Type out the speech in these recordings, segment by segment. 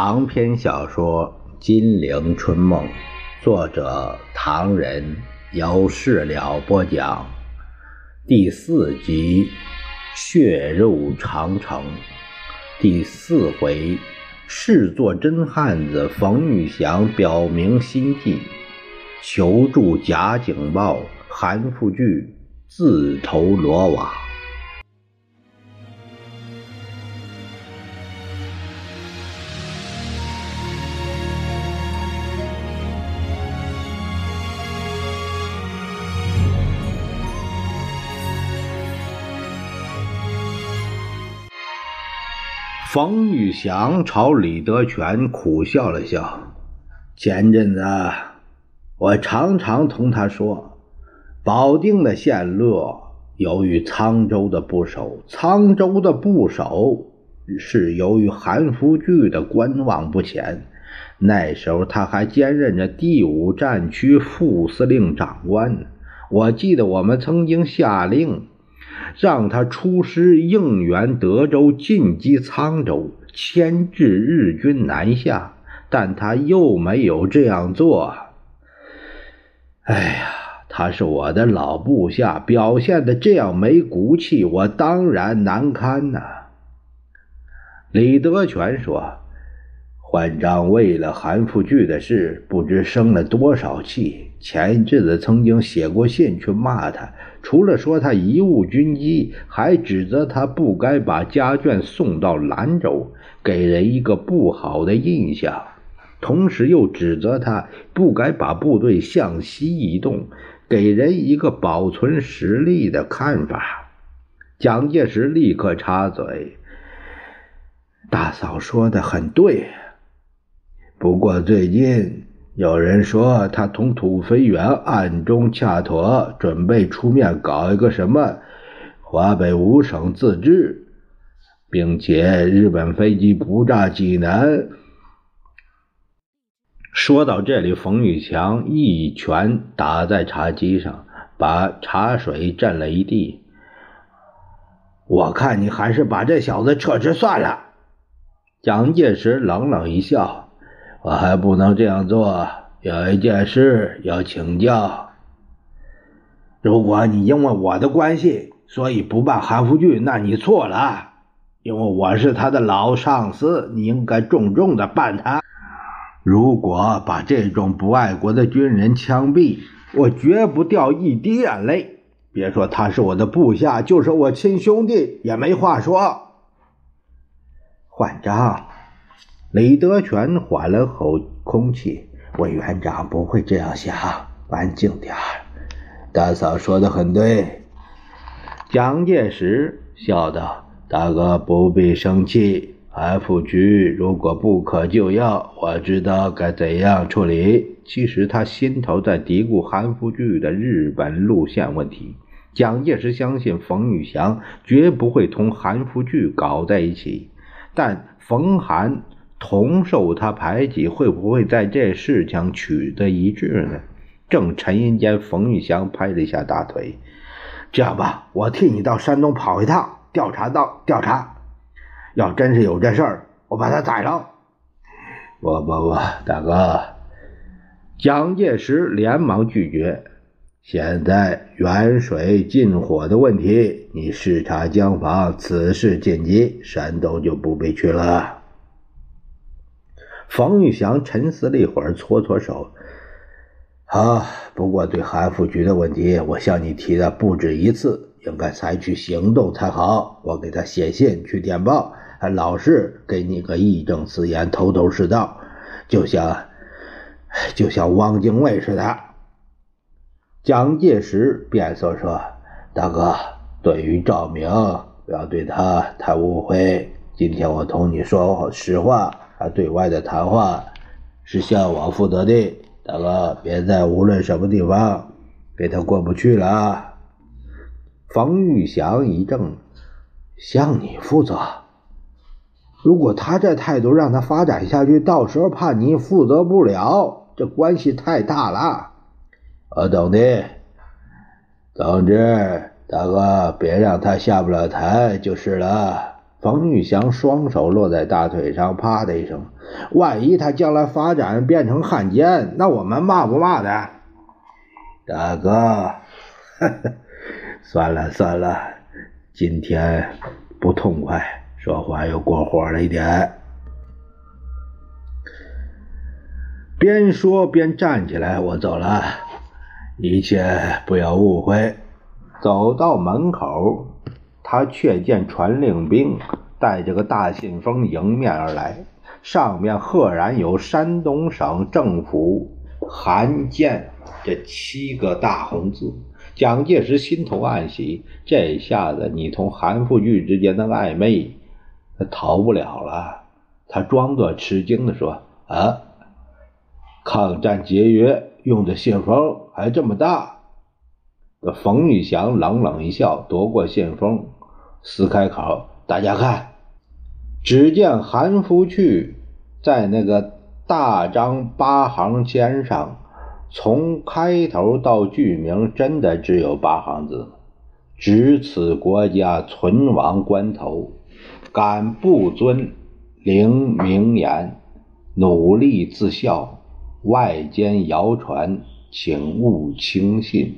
长篇小说《金陵春梦》，作者唐人，由事了播讲。第四集：血肉长城。第四回：视作真汉子冯玉祥表明心迹，求助假警报，韩复榘自投罗网。冯玉祥朝李德全苦笑了笑。前阵子，我常常同他说，保定的陷落由于沧州的不守，沧州的不守是由于韩复榘的观望不前。那时候他还兼任着第五战区副司令长官。我记得我们曾经下令。让他出师应援德州，进击沧州，牵制日军南下，但他又没有这样做。哎呀，他是我的老部下，表现的这样没骨气，我当然难堪呐。李德全说：“焕章为了韩复榘的事，不知生了多少气，前一阵子曾经写过信去骂他。”除了说他贻误军机，还指责他不该把家眷送到兰州，给人一个不好的印象；同时又指责他不该把部队向西移动，给人一个保存实力的看法。蒋介石立刻插嘴：“大嫂说的很对，不过最近……”有人说他同土肥原暗中洽妥，准备出面搞一个什么华北五省自治，并且日本飞机不炸济南。说到这里，冯玉祥一拳打在茶几上，把茶水震了一地。我看你还是把这小子撤职算了。蒋介石冷冷一笑。我还不能这样做，有一件事要请教。如果你因为我的关系，所以不办韩复榘，那你错了。因为我是他的老上司，你应该重重的办他。如果把这种不爱国的军人枪毙，我绝不掉一滴眼泪。别说他是我的部下，就是我亲兄弟，也没话说。换章。李德全缓了口空气：“委员长不会这样想，安静点大嫂说的很对。”蒋介石笑道：“大哥不必生气。韩复榘如果不可救药，我知道该怎样处理。”其实他心头在嘀咕韩复榘的日本路线问题。蒋介石相信冯玉祥绝不会同韩复榘搞在一起，但冯韩。同受他排挤，会不会在这事情取得一致呢？正沉吟间，冯玉祥拍了一下大腿：“这样吧，我替你到山东跑一趟，调查到调查。要真是有这事儿，我把他宰了。”“不不不，大哥！”蒋介石连忙拒绝。现在远水近火的问题，你视察江防，此事紧急，山东就不必去了。冯玉祥沉思了一会儿，搓搓手：“啊，不过对韩复榘的问题，我向你提的不止一次，应该采取行动才好。我给他写信去电报，还老是给你个义正辞严、头头是道，就像就像汪精卫似的。”蒋介石变色说：“大哥，对于赵明，不要对他太误会。今天我同你说实话。”他对外的谈话是向我负责的，大哥，别在无论什么地方给他过不去了。冯玉祥一怔，向你负责？如果他这态度让他发展下去，到时候怕你负责不了，这关系太大了。我懂的。总之，大哥，别让他下不了台就是了。冯玉祥双手落在大腿上，啪的一声。万一他将来发展变成汉奸，那我们骂不骂他？大哥，算了算了，今天不痛快，说话又过火了一点。边说边站起来，我走了，一切不要误会。走到门口，他却见传令兵带着个大信封迎面而来，上面赫然有山东省政府函件这七个大红字。蒋介石心头暗喜，这下子你同韩复榘之间的暧昧，他逃不了了。他装作吃惊的说：“啊。”抗战节约用的信封还这么大，冯玉祥冷冷一笑，夺过信封，撕开口，大家看，只见韩福去在那个大张八行签上，从开头到句名，真的只有八行字：值此国家存亡关头，敢不遵领名言，努力自效。外间谣传，请勿轻信。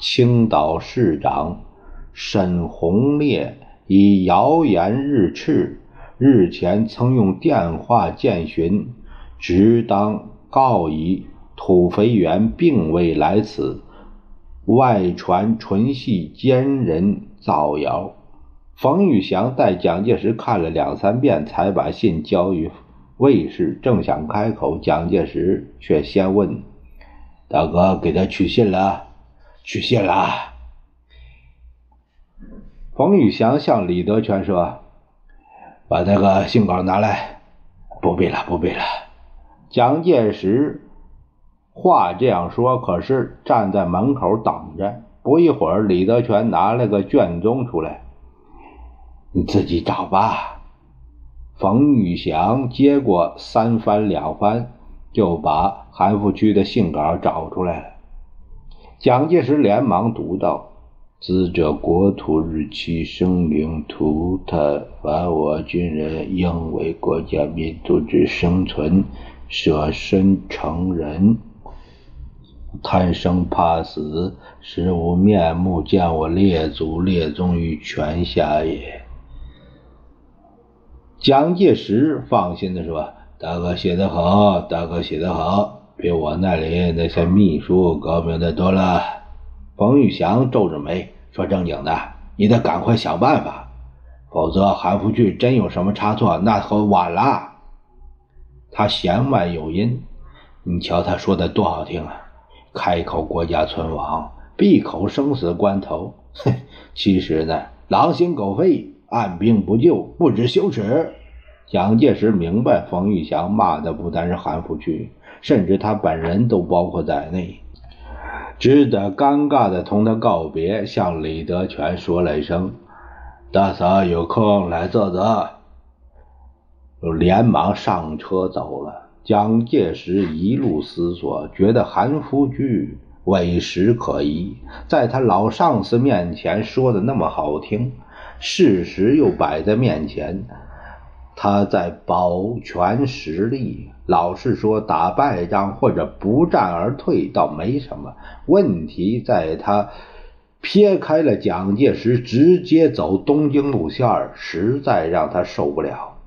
青岛市长沈鸿烈以谣言日炽，日前曾用电话见询，直当告以土肥原并未来此，外传纯系奸人造谣。冯玉祥待蒋介石看了两三遍，才把信交于。卫士正想开口，蒋介石却先问：“大哥，给他取信了？取信了？”冯玉祥向李德全说：“把那个信稿拿来。”“不必了，不必了。”蒋介石话这样说，可是站在门口等着。不一会儿，李德全拿了个卷宗出来：“你自己找吧。”冯玉祥接过三番两番，就把韩复榘的信稿找出来了。蒋介石连忙读道：“死者国土日期生灵涂炭凡我军人应为国家民族之生存舍身成仁，贪生怕死，实无面目见我列祖列宗于泉下也。”蒋介石放心的说：“大哥写得好，大哥写得好，比我那里那些秘书高明的多了。”冯玉祥皱着眉说：“正经的，你得赶快想办法，否则韩复榘真有什么差错，那可晚了。”他弦外有音：“你瞧他说的多好听啊！开口国家存亡，闭口生死关头。哼，其实呢，狼心狗肺。”按兵不救，不知羞耻。蒋介石明白，冯玉祥骂的不单是韩复榘，甚至他本人都包括在内，只得尴尬的同他告别，向李德全说了一声：“大嫂有空来坐坐。”连忙上车走了。蒋介石一路思索，觉得韩复榘委实可疑，在他老上司面前说的那么好听。事实又摆在面前，他在保全实力。老实说，打败仗或者不战而退倒没什么问题，在他撇开了蒋介石，直接走东京路线，实在让他受不了。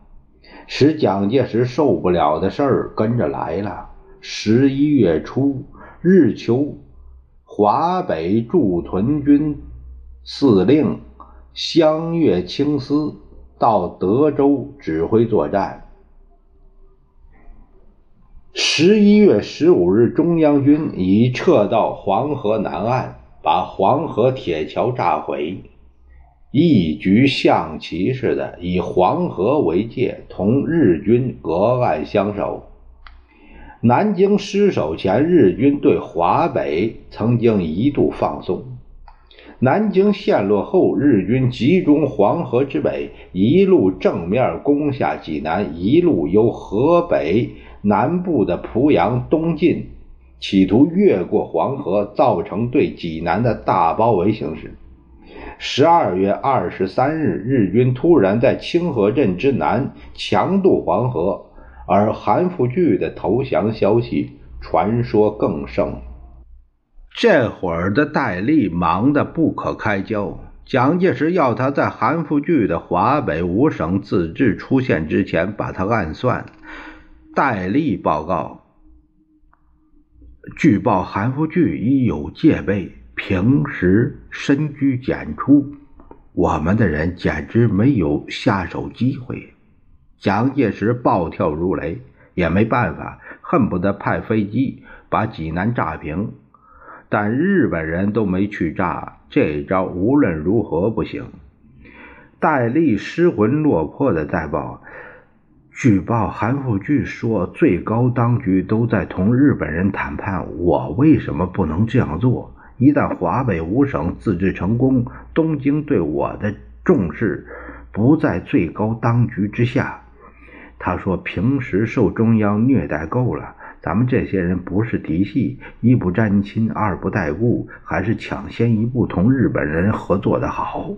使蒋介石受不了的事儿跟着来了。十一月初，日求华北驻屯军司令。相越青司到德州指挥作战。十一月十五日，中央军已撤到黄河南岸，把黄河铁桥炸毁，一局象棋似的，以黄河为界，同日军隔岸相守。南京失守前，日军对华北曾经一度放松。南京陷落后，日军集中黄河之北，一路正面攻下济南，一路由河北南部的濮阳东进，企图越过黄河，造成对济南的大包围形势。十二月二十三日，日军突然在清河镇之南强渡黄河，而韩复榘的投降消息传说更盛。这会儿的戴笠忙得不可开交，蒋介石要他在韩复榘的华北五省自治出现之前把他暗算。戴笠报告：据报韩复榘已有戒备。平时深居简出，我们的人简直没有下手机会。蒋介石暴跳如雷，也没办法，恨不得派飞机把济南炸平。但日本人都没去炸，这招无论如何不行。戴笠失魂落魄的在报：据报韩复榘说，最高当局都在同日本人谈判，我为什么不能这样做？一旦华北五省自治成功，东京对我的重视不在最高当局之下。他说：“平时受中央虐待够了，咱们这些人不是嫡系，一不沾亲，二不带故，还是抢先一步同日本人合作的好。”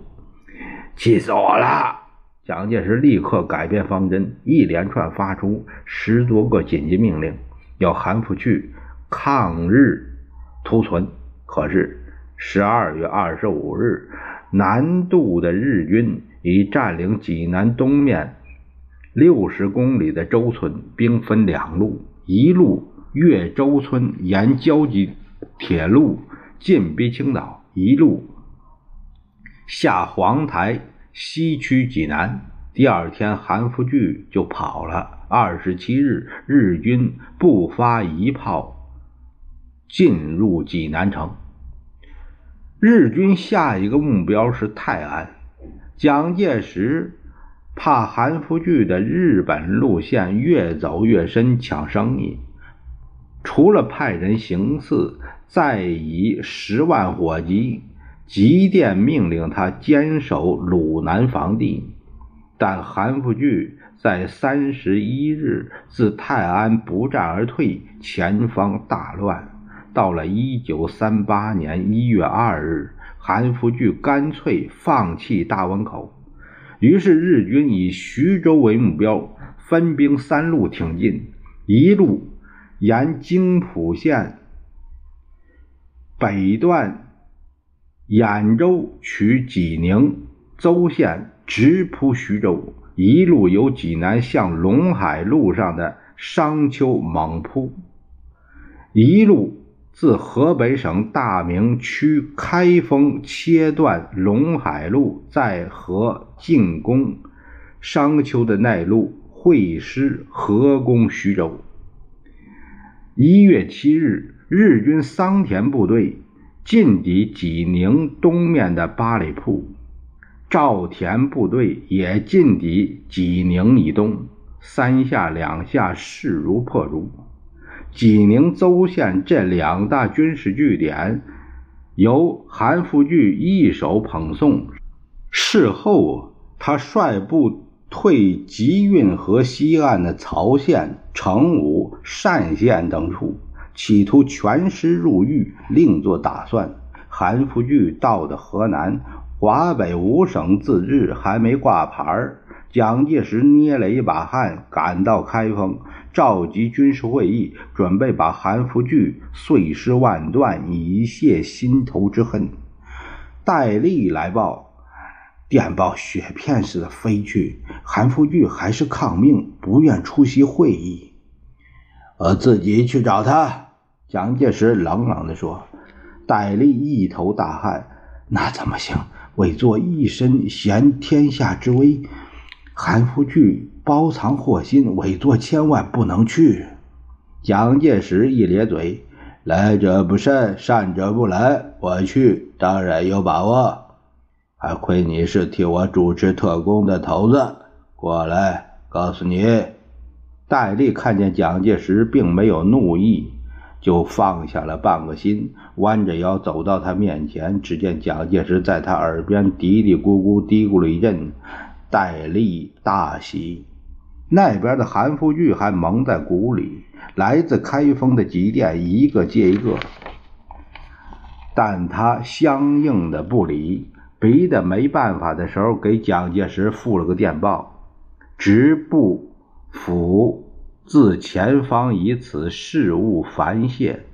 气死我了！蒋介石立刻改变方针，一连串发出十多个紧急命令，要韩复榘抗日图存。可是，十二月二十五日，南渡的日军已占领济南东面六十公里的周村，兵分两路：一路越周村，沿交集铁路进逼青岛；一路下黄台，西驱济南。第二天，韩复榘就跑了。二十七日，日军不发一炮。进入济南城，日军下一个目标是泰安。蒋介石怕韩复榘的日本路线越走越深，抢生意，除了派人行刺，再以十万火急急电命令他坚守鲁南防地。但韩复榘在三十一日自泰安不战而退，前方大乱。到了一九三八年一月二日，韩复榘干脆放弃大汶口，于是日军以徐州为目标，分兵三路挺进：一路沿京浦线北段兖州取济宁邹县，直扑徐州；一路由济南向陇海路上的商丘猛扑；一路。自河北省大名区开封切断陇海路，再和进攻商丘的内陆会师合攻徐州。一月七日，日军桑田部队进抵济宁东面的八里铺，赵田部队也进抵济宁以东，三下两下势如破竹。济宁、邹县这两大军事据点，由韩复榘一手捧送。事后，他率部退吉运河西岸的曹县、成武、单县等处，企图全师入豫，另作打算。韩复榘到的河南，华北五省自治还没挂牌儿蒋介石捏了一把汗，赶到开封。召集军事会议，准备把韩复榘碎尸万段，以泄心头之恨。戴笠来报，电报雪片似的飞去。韩复榘还是抗命，不愿出席会议。我自己去找他。蒋介石冷冷地说。戴笠一头大汗。那怎么行？委座一身衔天下之威。韩复榘包藏祸心，委座千万不能去。蒋介石一咧嘴：“来者不善，善者不来。我去当然有把握，还亏你是替我主持特工的头子。过来，告诉你。”戴笠看见蒋介石并没有怒意，就放下了半个心，弯着腰走到他面前。只见蒋介石在他耳边嘀嘀咕咕嘀咕了一阵。戴笠大喜，那边的韩复榘还蒙在鼓里。来自开封的急电一个接一个，但他相应的不理。逼得没办法的时候，给蒋介石复了个电报：直部府自前方以此事务烦谢，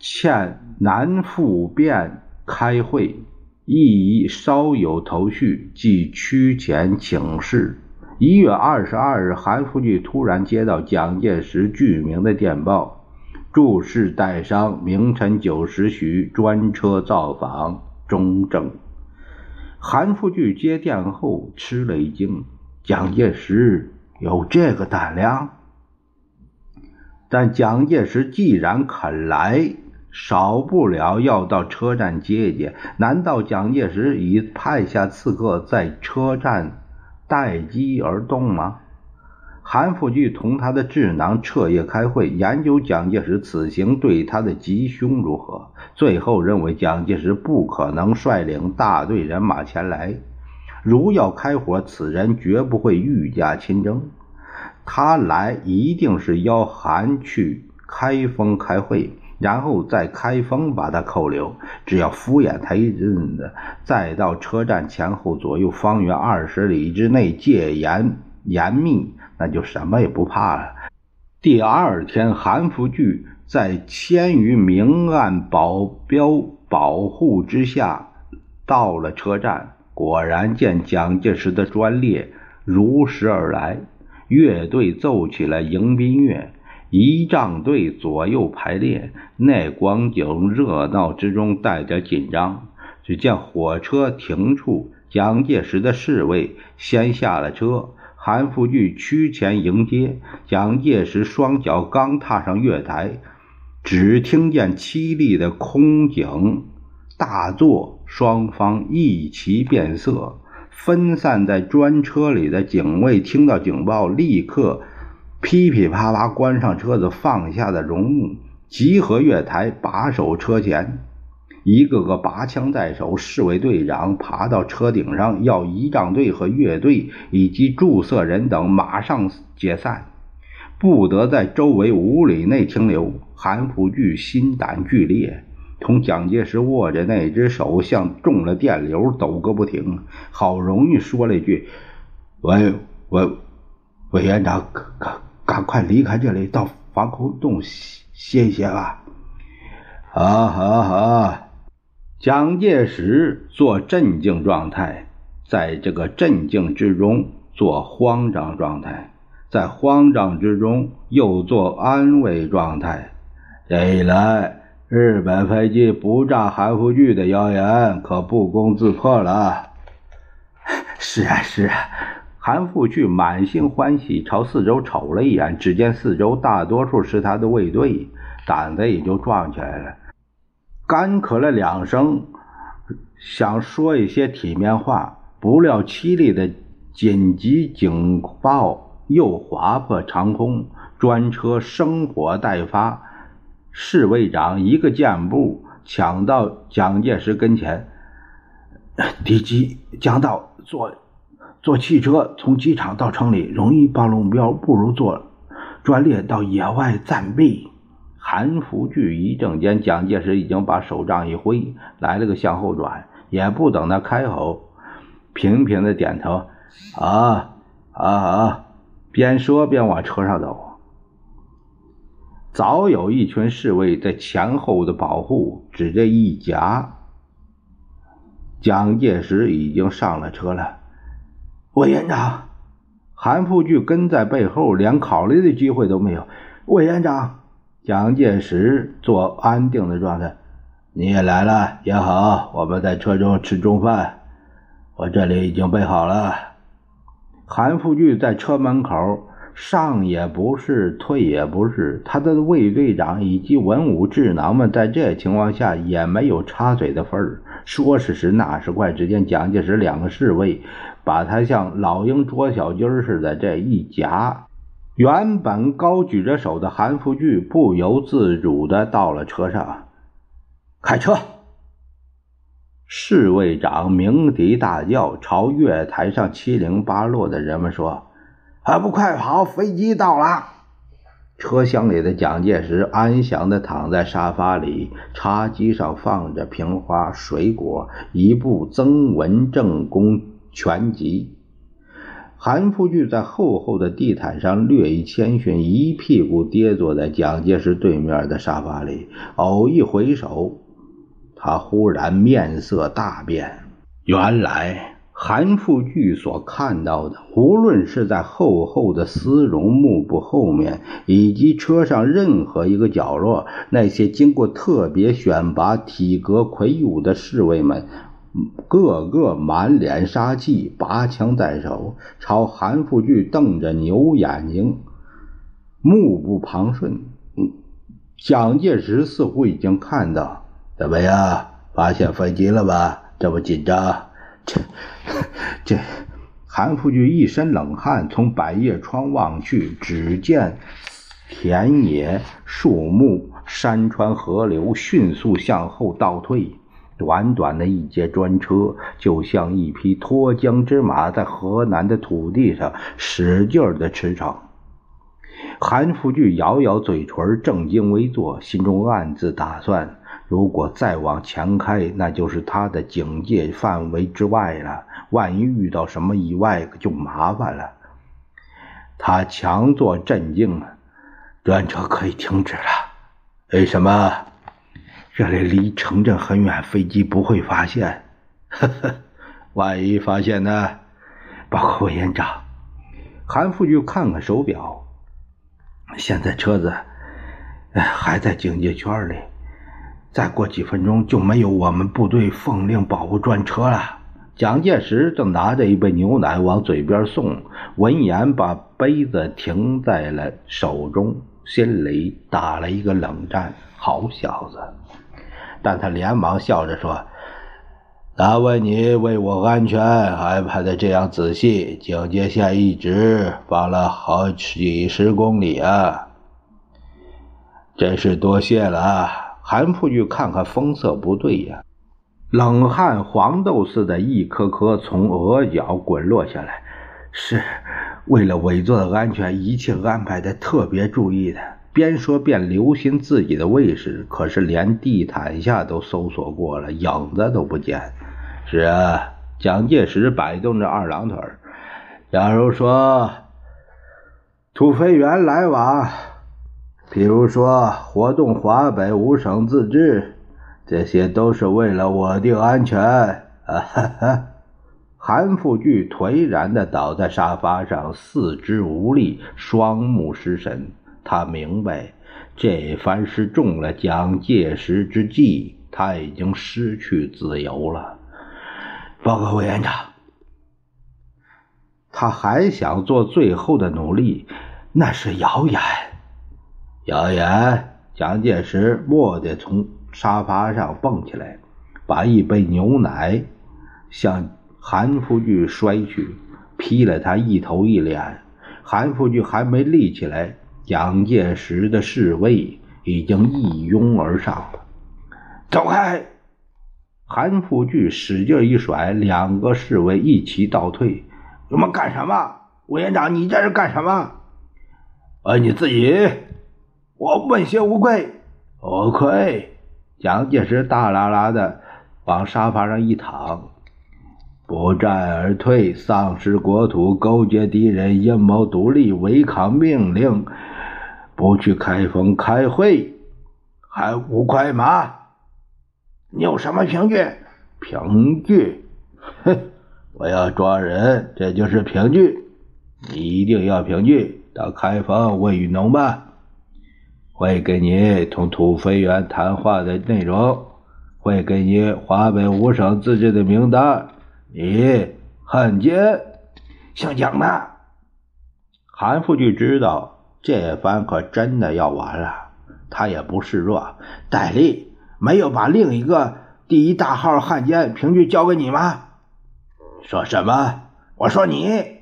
欠南复便开会，亦稍有头绪，即趋前请示。一月二十二日，韩复榘突然接到蒋介石具名的电报：“注释代商，明晨九时许专车造访。”中正。韩复榘接电后吃了一惊：蒋介石有这个胆量？但蒋介石既然肯来，少不了要到车站接一接。难道蒋介石已派下刺客在车站？待机而动吗？韩复榘同他的智囊彻夜开会，研究蒋介石此行对他的吉凶如何。最后认为蒋介石不可能率领大队人马前来，如要开火，此人绝不会御驾亲征。他来一定是邀韩去开封开会。然后再开封把他扣留，只要敷衍他一阵子，再到车站前后左右方圆二十里之内戒严严密，那就什么也不怕了。第二天，韩复榘在千余明暗保镖保护之下到了车站，果然见蒋介石的专列如实而来，乐队奏起了迎宾乐。仪仗队左右排列，那光景热闹之中带着紧张。只见火车停处，蒋介石的侍卫先下了车，韩复榘趋前迎接。蒋介石双脚刚踏上月台，只听见凄厉的空警大作，双方一齐变色。分散在专车里的警卫听到警报，立刻。噼噼啪啪关上车子，放下的绒木，集合月台，把守车前。一个个拔枪在手，侍卫队长爬到车顶上，要仪仗队和乐队以及注册人等马上解散，不得在周围五里内停留。韩复榘心胆俱裂，同蒋介石握着那只手像中了电流，抖个不停。好容易说了一句：“委委委员长，可可。”赶快离开这里，到防空洞歇歇吧。好，好，好。蒋介石做镇静状态，在这个镇静之中做慌张状态，在慌张之中又做安慰状态。这一来，日本飞机不炸韩复榘的谣言可不攻自破了。是啊，是啊。韩复榘满心欢喜，朝四周瞅了一眼，只见四周大多数是他的卫队，胆子也就壮起来了。干咳了两声，想说一些体面话，不料凄厉的紧急警报又划破长空，专车生火待发。侍卫长一个箭步抢到蒋介石跟前，敌机将到，坐。坐汽车从机场到城里容易暴露目标，不如坐专列到野外暂避。韩福聚一正间，蒋介石已经把手杖一挥，来了个向后转，也不等他开口，频频的点头：“啊啊啊！”边说边往车上走。早有一群侍卫在前后的保护，只这一夹，蒋介石已经上了车了。委员长，韩复榘跟在背后，连考虑的机会都没有。委员长，蒋介石做安定的状态。你也来了也好，我们在车中吃中饭，我这里已经备好了。韩复榘在车门口，上也不是，退也不是。他的卫队长以及文武智囊们在这情况下也没有插嘴的份儿。说时迟，那时快，只见蒋介石两个侍卫。把他像老鹰捉小鸡似的这一夹，原本高举着手的韩复榘不由自主的到了车上，开车。侍卫长鸣笛大叫，朝月台上七零八落的人们说：“还不快跑！飞机到了！”车厢里的蒋介石安详地躺在沙发里，茶几上放着瓶花、水果，一部《曾文正公全集》。韩复榘在厚厚的地毯上略一谦逊，一屁股跌坐在蒋介石对面的沙发里。偶一回首，他忽然面色大变。原来。韩复榘所看到的，无论是在厚厚的丝绒幕布后面，以及车上任何一个角落，那些经过特别选拔、体格魁梧的侍卫们，个个满脸杀气，拔枪在手，朝韩复榘瞪着牛眼睛，目不旁顺。蒋介石似乎已经看到，怎么样？发现飞机了吧？这么紧张？这，这，韩复榘一身冷汗，从百叶窗望去，只见田野、树木、山川、河流迅速向后倒退。短短的一节专车，就像一匹脱缰之马，在河南的土地上使劲的驰骋。韩复榘咬咬嘴唇，正襟危坐，心中暗自打算。如果再往前开，那就是他的警戒范围之外了。万一遇到什么意外，可就麻烦了。他强作镇静，专车可以停止了。为什么？这里离城镇很远，飞机不会发现。呵呵，万一发现呢？报告委员长，韩复榘看看手表，现在车子还在警戒圈里。再过几分钟就没有我们部队奉令保护专车了。蒋介石正拿着一杯牛奶往嘴边送，闻言把杯子停在了手中，心里打了一个冷战。好小子！但他连忙笑着说：“难为你为我安全安排的这样仔细，警戒线一直放了好几十公里啊，真是多谢了。”韩复榘看看风色不对呀，冷汗黄豆似的，一颗颗从额角滚落下来。是为了委座的安全，一切安排的特别注意的。边说边留心自己的位置，可是连地毯下都搜索过了，影子都不见。是啊，蒋介石摆动着二郎腿。假如说土肥原来往。比如说，活动华北五省自治，这些都是为了我的安全。啊哈哈！韩复榘颓然地倒在沙发上，四肢无力，双目失神。他明白，这番是中了蒋介石之计，他已经失去自由了。报告委员长，他还想做最后的努力，那是谣言。谣言！蒋介石蓦地从沙发上蹦起来，把一杯牛奶向韩复榘摔去，劈了他一头一脸。韩复榘还没立起来，蒋介石的侍卫已经一拥而上了。走开！韩复榘使劲一甩，两个侍卫一起倒退。你们干什么？委员长，你这是干什么？呃，你自己。我问心无愧，无愧。蒋介石大啦啦的往沙发上一躺，不战而退，丧失国土，勾结敌人，阴谋独立，违抗命令，不去开封开会，还无愧吗？你有什么凭据？凭据？哼！我要抓人，这就是凭据。你一定要凭据。到开封问雨农吧。会给你同土肥原谈话的内容，会给你华北五省自治的名单。你汉奸，姓蒋的。韩复榘知道这番可真的要完了，他也不示弱。戴笠没有把另一个第一大号汉奸凭据交给你吗？说什么？我说你。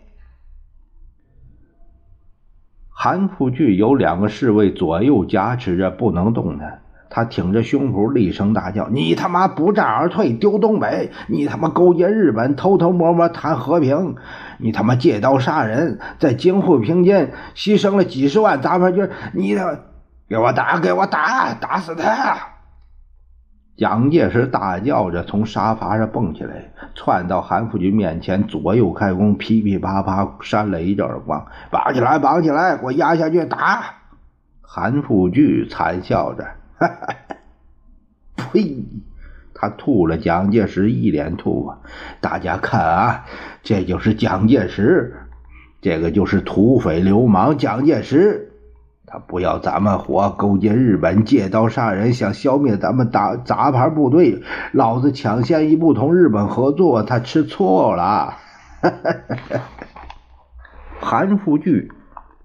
韩复榘有两个侍卫左右夹持着，不能动弹。他挺着胸脯，厉声大叫：“你他妈不战而退，丢东北！你他妈勾结日本，偷偷摸摸谈和平！你他妈借刀杀人，在京沪平津牺牲了几十万杂牌军，你他妈给我打，给我打，打死他！蒋介石大叫着从沙发上蹦起来，窜到韩复榘面前，左右开弓，噼噼啪啪扇了一阵耳光，绑起来，绑起来，给我压下去打！韩复榘惨笑着，哈哈，呸！他吐了蒋介石一脸吐啊！大家看啊，这就是蒋介石，这个就是土匪流氓蒋介石。不要咱们活，勾结日本，借刀杀人，想消灭咱们打杂牌部队。老子抢先一步同日本合作，他吃错了。韩复榘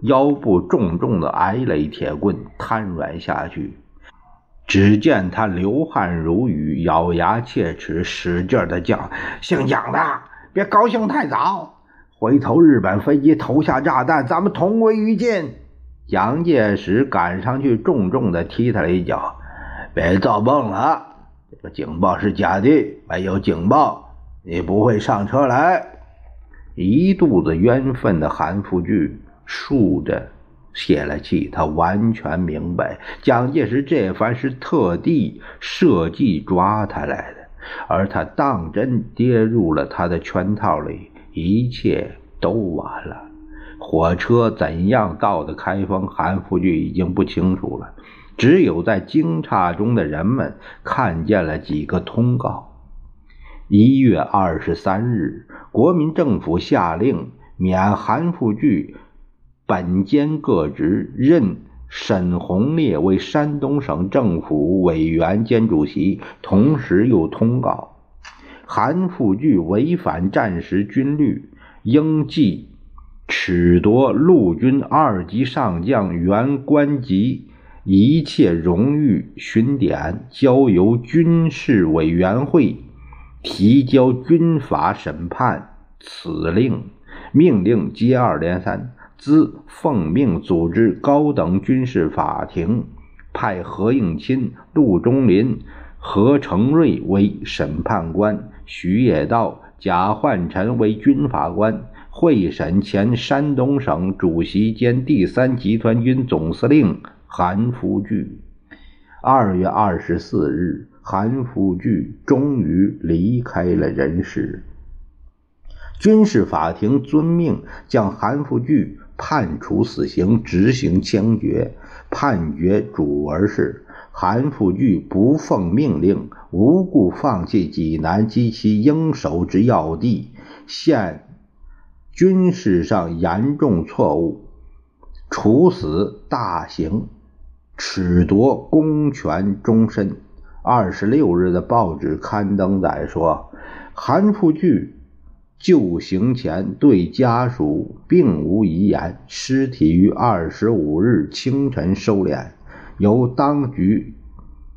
腰部重重的挨了一铁棍，瘫软下去。只见他流汗如雨，咬牙切齿，使劲的叫：“姓蒋的，别高兴太早，回头日本飞机投下炸弹，咱们同归于尽。”蒋介石赶上去，重重的踢他了一脚：“别造梦了，这个警报是假的，没有警报，你不会上车来。”一肚子冤愤的韩复榘竖着。泄了气，他完全明白，蒋介石这番是特地设计抓他来的，而他当真跌入了他的圈套里，一切都完了。火车怎样到的开封，韩复榘已经不清楚了，只有在惊诧中的人们看见了几个通告：一月二十三日，国民政府下令免韩复榘。本兼各职，任沈鸿烈为山东省政府委员兼主席。同时又通告，韩复榘违反战时军律，应记褫夺陆军二级上将原官级一切荣誉勋典，交由军事委员会提交军法审判。此令命令接二连三。兹奉命组织高等军事法庭，派何应钦、陆中林、何成瑞为审判官，徐野道、贾焕臣为军法官，会审前山东省主席兼第三集团军总司令韩复榘。二月二十四日，韩复榘终于离开了人世。军事法庭遵命将韩复榘。判处死刑，执行枪决。判决主文是：韩复榘不奉命令，无故放弃济南及其应守之要地，现军事上严重错误，处死大刑，褫夺公权终身。二十六日的报纸刊登载说，韩复榘。就刑前对家属并无遗言，尸体于二十五日清晨收敛，由当局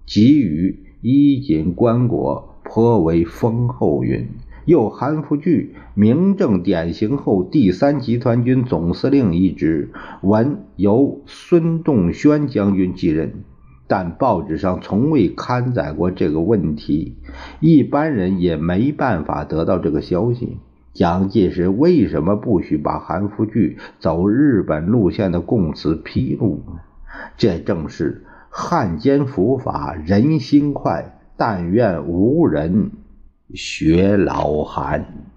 给予衣锦棺椁，颇为丰厚云。又韩复榘明正典刑后，第三集团军总司令一职，文由孙栋轩将军继任，但报纸上从未刊载过这个问题，一般人也没办法得到这个消息。蒋介石为什么不许把韩复榘走日本路线的供词披露呢？这正是汉奸伏法，人心快，但愿无人学老寒。